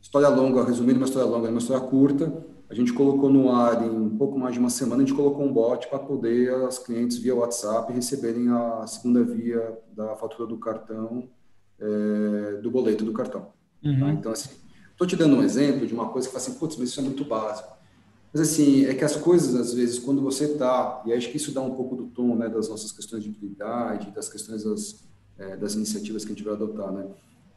história longa, resumindo uma história longa, uma história curta, a gente colocou no ar em pouco mais de uma semana, a gente colocou um bot para poder as clientes via WhatsApp receberem a segunda via da fatura do cartão é, do boleto do cartão. Tá? Uhum. Tá? Então, assim, estou te dando um exemplo de uma coisa que fala assim, putz, mas isso é muito básico. Mas, assim, é que as coisas, às vezes, quando você está, e acho que isso dá um pouco do tom né, das nossas questões de utilidade, das questões das, é, das iniciativas que a gente vai adotar, né?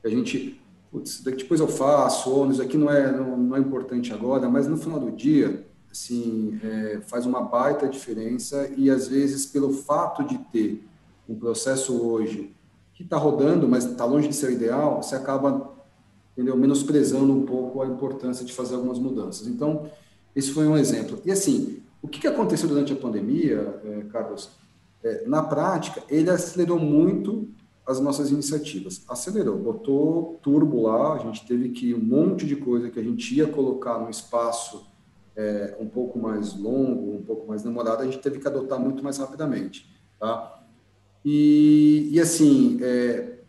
A gente, putz, depois eu faço, ou isso aqui não é, não, não é importante agora, mas no final do dia, assim, é, faz uma baita diferença e, às vezes, pelo fato de ter um processo hoje que está rodando, mas está longe de ser o ideal, você acaba entendeu, menosprezando um pouco a importância de fazer algumas mudanças. Então, esse foi um exemplo. E assim, o que aconteceu durante a pandemia, é, Carlos? É, na prática, ele acelerou muito as nossas iniciativas. Acelerou, botou turbo lá, a gente teve que um monte de coisa que a gente ia colocar no espaço é, um pouco mais longo, um pouco mais demorado, a gente teve que adotar muito mais rapidamente, tá? E, e assim, é,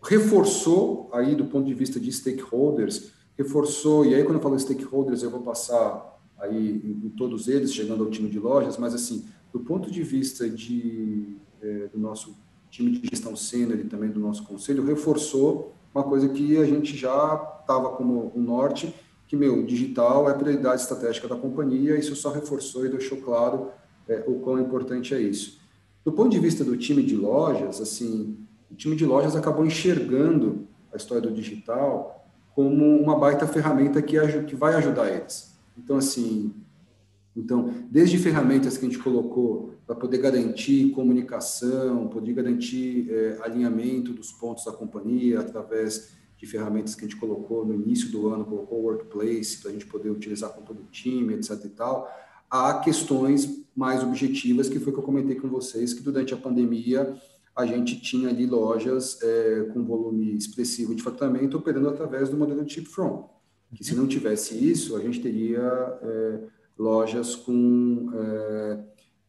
reforçou aí do ponto de vista de stakeholders, reforçou, e aí quando eu falo stakeholders eu vou passar aí em, em todos eles, chegando ao time de lojas, mas assim, do ponto de vista de, é, do nosso time de gestão sênior e também do nosso conselho, reforçou uma coisa que a gente já estava como o norte, que meu, digital é prioridade estratégica da companhia, isso só reforçou e deixou claro é, o quão importante é isso. Do ponto de vista do time de lojas, assim, o time de lojas acabou enxergando a história do digital como uma baita ferramenta que, que vai ajudar eles. Então, assim, então, desde ferramentas que a gente colocou para poder garantir comunicação, poder garantir é, alinhamento dos pontos da companhia através de ferramentas que a gente colocou no início do ano, colocou o Workplace para a gente poder utilizar com todo o time, etc e tal, há questões mais objetivas que foi que eu comentei com vocês que durante a pandemia a gente tinha ali lojas é, com volume expressivo de faturamento operando através do modelo Chip From, que se não tivesse isso a gente teria é, lojas com, é,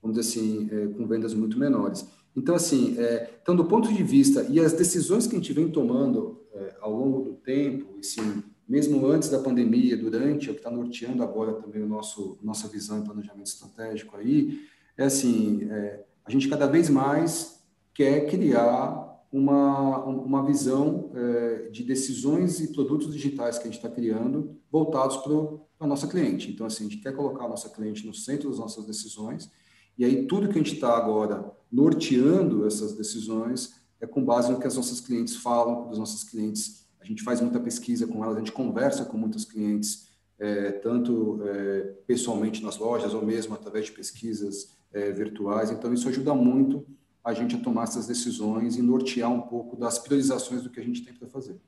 vamos dizer assim, é, com vendas muito menores. Então, assim, é, então, do ponto de vista, e as decisões que a gente vem tomando é, ao longo do tempo, assim, mesmo antes da pandemia, durante, é o que está norteando agora também o nosso, nossa visão e planejamento estratégico aí, é assim, é, a gente cada vez mais quer criar uma, uma visão é, de decisões e produtos digitais que a gente está criando voltados para a nossa cliente. Então, assim, a gente quer colocar a nossa cliente no centro das nossas decisões, e aí tudo que a gente está agora norteando essas decisões é com base no que as nossas clientes falam, dos nossos clientes. A gente faz muita pesquisa com elas, a gente conversa com muitos clientes, é, tanto é, pessoalmente nas lojas ou mesmo através de pesquisas é, virtuais. Então, isso ajuda muito a gente a tomar essas decisões e nortear um pouco das priorizações do que a gente tem para fazer.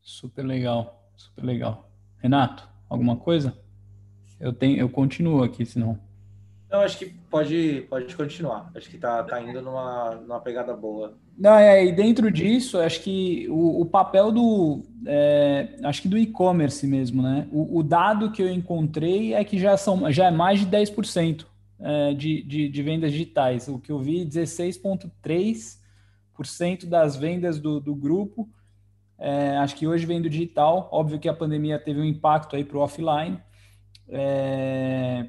Super legal, super legal. Renato, alguma coisa? Eu tenho, eu continuo aqui, senão.
Não, acho que pode, pode continuar. Acho que tá, tá indo numa, numa pegada boa.
Não, é, e dentro disso, acho que o, o papel do, é, acho que do e-commerce mesmo, né? O, o, dado que eu encontrei é que já são, já é mais de 10% é, de, de, de, vendas digitais. O que eu vi, 16,3% das vendas do, do grupo. É, acho que hoje vem do digital. Óbvio que a pandemia teve um impacto aí para o offline. É,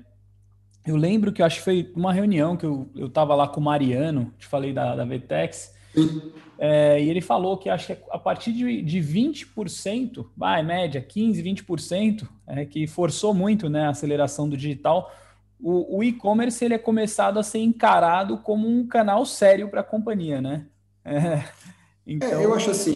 eu lembro que acho que foi uma reunião que eu estava lá com o Mariano, te falei da, da Vetex, é, e ele falou que acho que a partir de, de 20%, vai, média, 15%, 20%, é, que forçou muito né, a aceleração do digital, o, o e-commerce ele é começado a ser encarado como um canal sério para a companhia, né?
É, então... É, eu acho assim,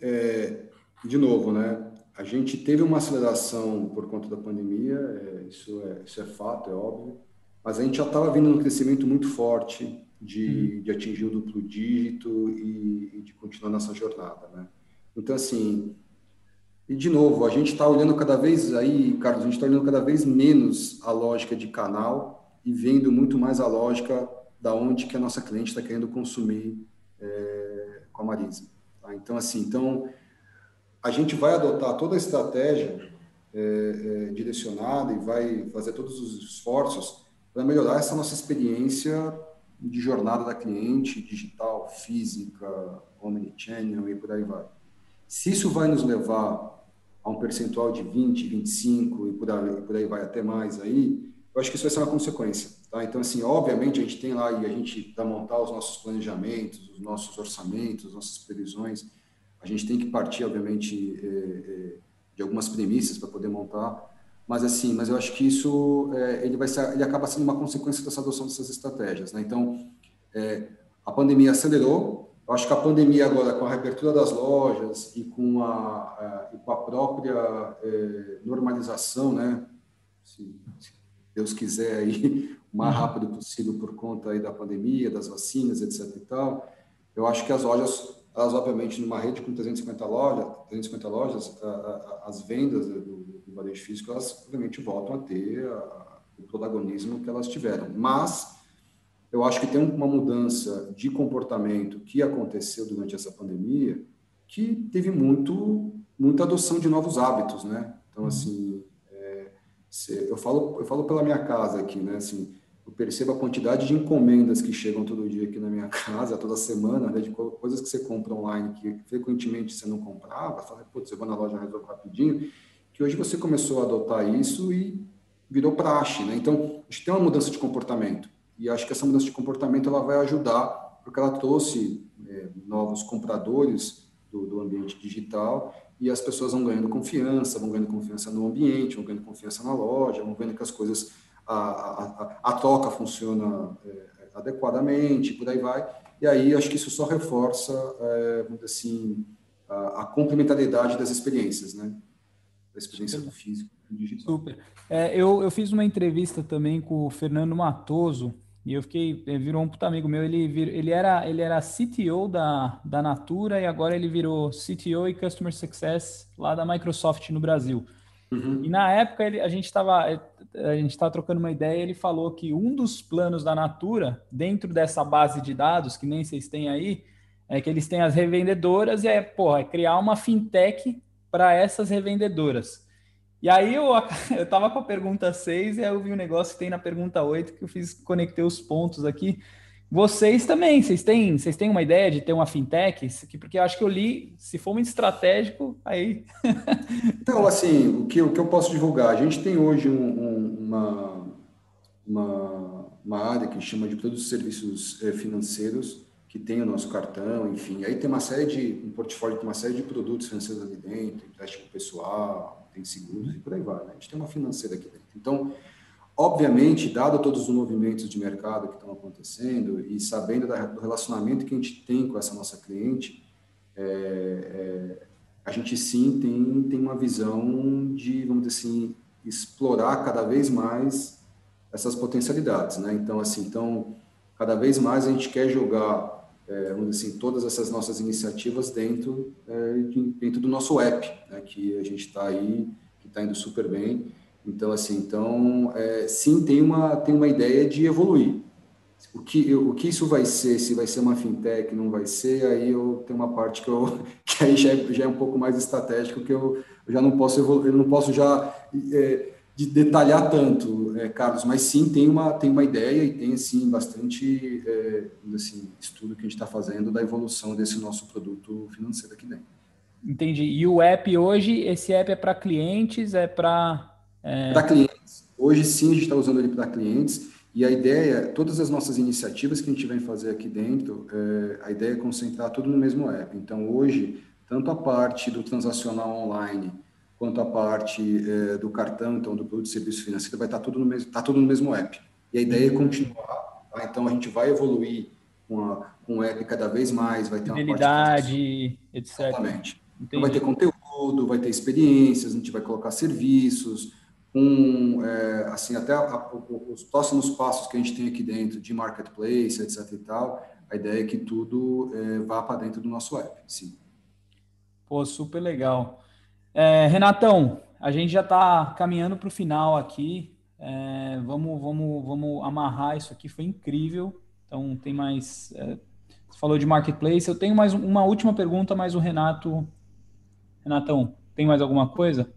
é, de novo, né? A gente teve uma aceleração por conta da pandemia, é, isso, é, isso é fato, é óbvio, mas a gente já estava vindo num crescimento muito forte de, uhum. de atingir o duplo dígito e, e de continuar nessa jornada, né? Então, assim, e, de novo, a gente está olhando cada vez aí, Carlos, a gente está olhando cada vez menos a lógica de canal e vendo muito mais a lógica da onde que a nossa cliente está querendo consumir é, com a Marisa. Tá? Então, assim, então, a gente vai adotar toda a estratégia é, é, direcionada e vai fazer todos os esforços para melhorar essa nossa experiência de jornada da cliente, digital, física, omnichannel e por aí vai. Se isso vai nos levar a um percentual de 20, 25 e por aí, por aí vai até mais aí, eu acho que isso vai ser uma consequência. Tá? Então, assim, obviamente a gente tem lá e a gente para montar os nossos planejamentos, os nossos orçamentos, as nossas previsões, a gente tem que partir, obviamente, é, é, de algumas premissas para poder montar. Mas assim, mas eu acho que isso é, ele vai ser, ele acaba sendo uma consequência dessa adoção dessas estratégias. Né? Então, a pandemia acelerou, eu acho que a pandemia agora, com a reabertura das lojas e com a, a, e com a própria normalização, né, se, se, Deus quiser aí, o mais uhum. rápido possível por conta aí da pandemia, das vacinas, etc e tal, eu acho que as lojas, elas obviamente numa rede com 350 lojas, 350 lojas, a, a, as vendas do, do varejo físico, elas obviamente voltam a ter o protagonismo que elas tiveram, mas eu acho que tem uma mudança de comportamento que aconteceu durante essa pandemia que teve muito muita adoção de novos hábitos, né? Então, uhum. assim, é, eu falo eu falo pela minha casa aqui, né? Assim, eu percebo a quantidade de encomendas que chegam todo dia aqui na minha casa, toda semana, né? De coisas que você compra online que frequentemente você não comprava, fala, putz, eu vou na loja resolvo rapidinho, que hoje você começou a adotar isso e virou praxe, né? Então, a gente tem uma mudança de comportamento. E acho que essa mudança de comportamento ela vai ajudar, porque ela trouxe é, novos compradores do, do, ambiente digital e as pessoas vão ganhando confiança, vão ganhando confiança no ambiente, vão ganhando confiança na loja, vão vendo que as coisas, a, a, a troca funciona é, adequadamente, por aí vai. E aí acho que isso só reforça, é, vamos dizer assim, a, a, complementariedade das experiências, né? Da experiência Super. do físico e digital.
Super. É, eu, eu fiz uma entrevista também com o Fernando Matoso, e eu fiquei, virou um puta amigo meu, ele, vir, ele, era, ele era CTO da, da Natura e agora ele virou CTO e Customer Success lá da Microsoft no Brasil. Uhum. E na época ele, a gente estava a gente estava trocando uma ideia, ele falou que um dos planos da Natura, dentro dessa base de dados, que nem vocês têm aí, é que eles têm as revendedoras e é, porra, é criar uma fintech para essas revendedoras. E aí eu, eu tava com a pergunta 6 e aí eu vi um negócio que tem na pergunta 8 que eu fiz, conectei os pontos aqui. Vocês também, vocês têm, vocês têm uma ideia de ter uma fintech? Porque eu acho que eu li, se for muito estratégico, aí.
então, assim, o que, o que eu posso divulgar? A gente tem hoje um, um, uma, uma, uma área que chama de produtos e serviços eh, financeiros, que tem o nosso cartão, enfim. Aí tem uma série de, um portfólio com uma série de produtos financeiros ali dentro, empréstimo pessoal, tem seguros e por aí vai. Né? A gente tem uma financeira aqui dentro. Então, obviamente, dado todos os movimentos de mercado que estão acontecendo e sabendo do relacionamento que a gente tem com essa nossa cliente, é, é, a gente sim tem, tem uma visão de, vamos dizer assim, explorar cada vez mais essas potencialidades, né? Então, assim, então, cada vez mais a gente quer jogar é, vamos dizer assim, todas essas nossas iniciativas dentro, é, dentro do nosso app, né, que a gente está aí, que está indo super bem. Então, assim, então, é, sim, tem uma, tem uma ideia de evoluir. O que, o que isso vai ser, se vai ser uma fintech, não vai ser, aí eu tenho uma parte que, eu, que aí já é, já é um pouco mais estratégico, que eu, eu já não posso evoluir, não posso já é, de detalhar tanto, é, Carlos, mas sim tem uma, tem uma ideia e tem assim, bastante é, assim, estudo que a gente está fazendo da evolução desse nosso produto financeiro aqui dentro.
Entendi. E o app hoje, esse app é para clientes, é para.
É... Para clientes. Hoje sim a gente está usando ele para clientes. E a ideia, todas as nossas iniciativas que a gente vem fazer aqui dentro, é, a ideia é concentrar tudo no mesmo app. Então hoje, tanto a parte do transacional online, quanto a parte é, do cartão, então do produto de serviço financeiro, vai estar tudo no mesmo, tá tudo no mesmo app. E a ideia é uhum. continuar. Tá? Então a gente vai evoluir com, a, com o app cada vez mais, vai ter
uma parte etc.
Exatamente. Então vai ter conteúdo, vai ter experiências, a gente vai colocar serviços, com é, assim até a, a, os próximos passos que a gente tem aqui dentro de marketplace, etc. e tal. A ideia é que tudo é, vá para dentro do nosso app, sim.
Pô, super legal. É, Renatão, a gente já está caminhando para o final aqui. É, vamos, vamos, vamos amarrar isso aqui, foi incrível. Então, tem mais. É, você falou de marketplace. Eu tenho mais uma última pergunta, mas o Renato. Renatão, tem mais alguma coisa?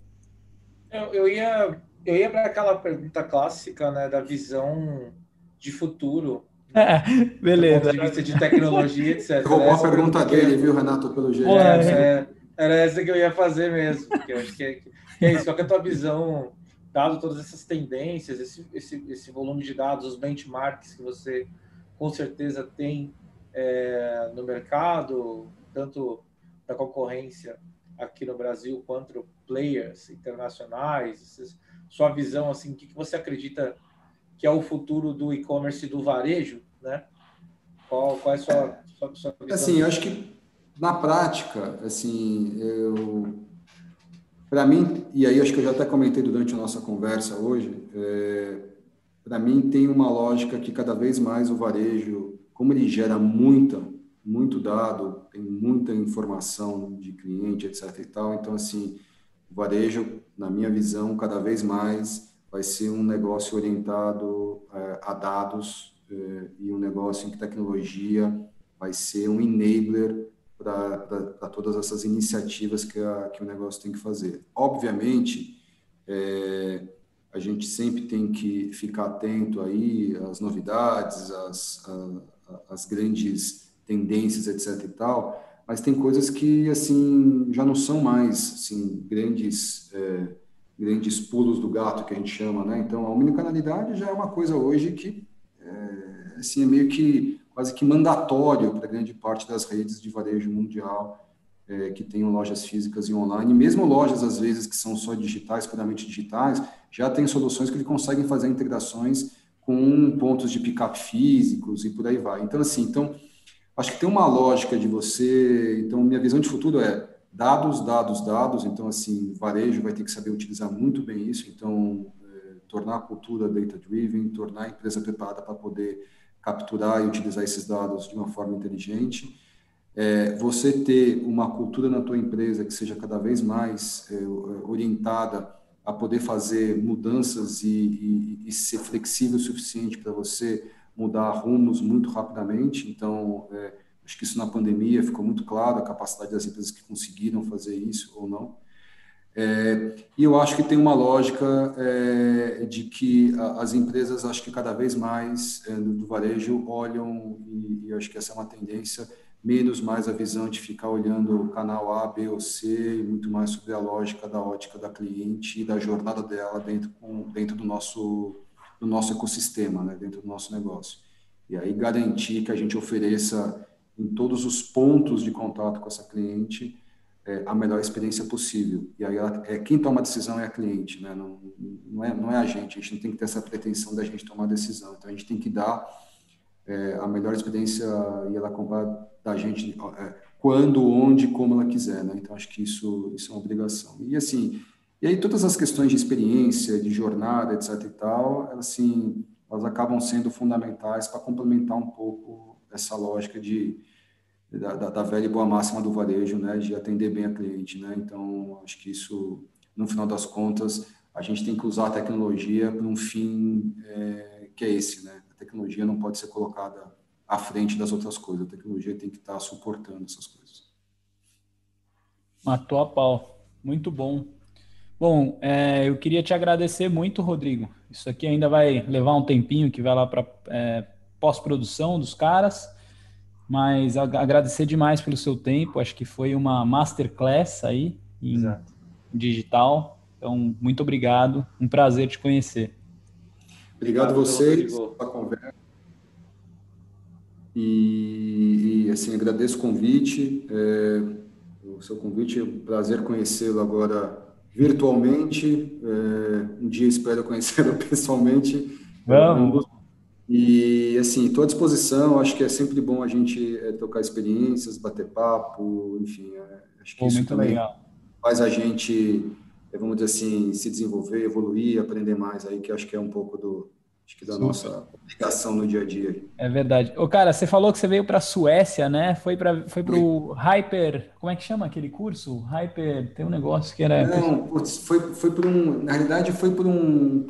Eu, eu ia, eu ia para aquela pergunta clássica, né, da visão de futuro.
É, beleza.
Do ponto de vista de tecnologia, etc.
Roubou a pergunta dele, viu, Renato, pelo jeito.
É, é, era essa que eu ia fazer mesmo, porque eu acho que é, que é isso. Qual é a tua visão, dado todas essas tendências, esse, esse, esse volume de dados, os benchmarks que você com certeza tem é, no mercado, tanto da concorrência aqui no Brasil quanto players internacionais, sua visão assim, o que, que você acredita que é o futuro do e-commerce do varejo, né? Qual, qual é a sua, sua, sua
visão? Assim, eu acho que na prática, assim, eu para mim, e aí acho que eu já até comentei durante a nossa conversa hoje, é, para mim tem uma lógica que cada vez mais o varejo, como ele gera muita, muito dado, tem muita informação de cliente, etc e tal, então assim, o varejo, na minha visão, cada vez mais vai ser um negócio orientado é, a dados é, e um negócio em que tecnologia vai ser um enabler para todas essas iniciativas que, a, que o negócio tem que fazer. Obviamente, é, a gente sempre tem que ficar atento aí às novidades, às, às grandes tendências, etc e tal, mas tem coisas que, assim, já não são mais, assim, grandes, é, grandes pulos do gato, que a gente chama, né? Então, a omnicanalidade já é uma coisa hoje que, é, assim, é meio que quase que mandatório para grande parte das redes de varejo mundial é, que tenham lojas físicas e online, mesmo lojas, às vezes, que são só digitais, puramente digitais, já tem soluções que ele conseguem fazer integrações com pontos de pick-up físicos e por aí vai. Então, assim, então, acho que tem uma lógica de você. Então, minha visão de futuro é dados, dados, dados. Então, assim, varejo vai ter que saber utilizar muito bem isso. Então, é, tornar a cultura data-driven, tornar a empresa preparada para poder capturar e utilizar esses dados de uma forma inteligente é, você ter uma cultura na tua empresa que seja cada vez mais é, orientada a poder fazer mudanças e, e, e ser flexível o suficiente para você mudar rumos muito rapidamente. Então, é, acho que isso na pandemia ficou muito claro, a capacidade das empresas que conseguiram fazer isso ou não. É, e eu acho que tem uma lógica é, de que as empresas, acho que cada vez mais é, do varejo olham, e, e acho que essa é uma tendência, menos mais a visão de ficar olhando o canal A, B ou C, e muito mais sobre a lógica da ótica da cliente e da jornada dela dentro, com, dentro do, nosso, do nosso ecossistema, né, dentro do nosso negócio. E aí garantir que a gente ofereça em todos os pontos de contato com essa cliente é, a melhor experiência possível. E aí ela, é, quem toma a decisão é a cliente, né? não, não, é, não é a gente. A gente não tem que ter essa pretensão da gente tomar a decisão. Então a gente tem que dar é, a melhor experiência e ela comprar da gente é, quando, onde, como ela quiser, né? Então acho que isso isso é uma obrigação. E assim, e aí todas as questões de experiência, de jornada, etc e tal, elas assim, elas acabam sendo fundamentais para complementar um pouco essa lógica de da, da, da, velha e boa máxima do varejo, né, de atender bem a cliente, né? Então acho que isso, no final das contas, a gente tem que usar a tecnologia para um fim é, que é esse, né? A tecnologia não pode ser colocada à frente das outras coisas. A tecnologia tem que estar suportando essas coisas.
Matou a pau. Muito bom. Bom, é, eu queria te agradecer muito, Rodrigo. Isso aqui ainda vai levar um tempinho que vai lá para é, pós-produção dos caras, mas agradecer demais pelo seu tempo. Acho que foi uma masterclass aí em Exato. digital. Então, muito obrigado. Um prazer te conhecer.
Obrigado a vocês pela conversa. E, e, assim, agradeço o convite. É, o seu convite, é um prazer conhecê-lo agora virtualmente. É, um dia espero conhecê-lo pessoalmente.
Vamos.
E, assim, estou à disposição. Acho que é sempre bom a gente é, trocar experiências, bater papo, enfim. É, acho que Pô, isso também legal. faz a gente é, vamos dizer assim, se desenvolver, evoluir, aprender mais aí, que acho que é um pouco do, acho que da nossa obrigação no dia a dia.
É verdade. Ô, cara, você falou que você veio para a Suécia, né? Foi para foi o Hyper, como é que chama aquele curso? Hyper, tem um negócio que era...
Não, foi, foi por um, na realidade foi por um,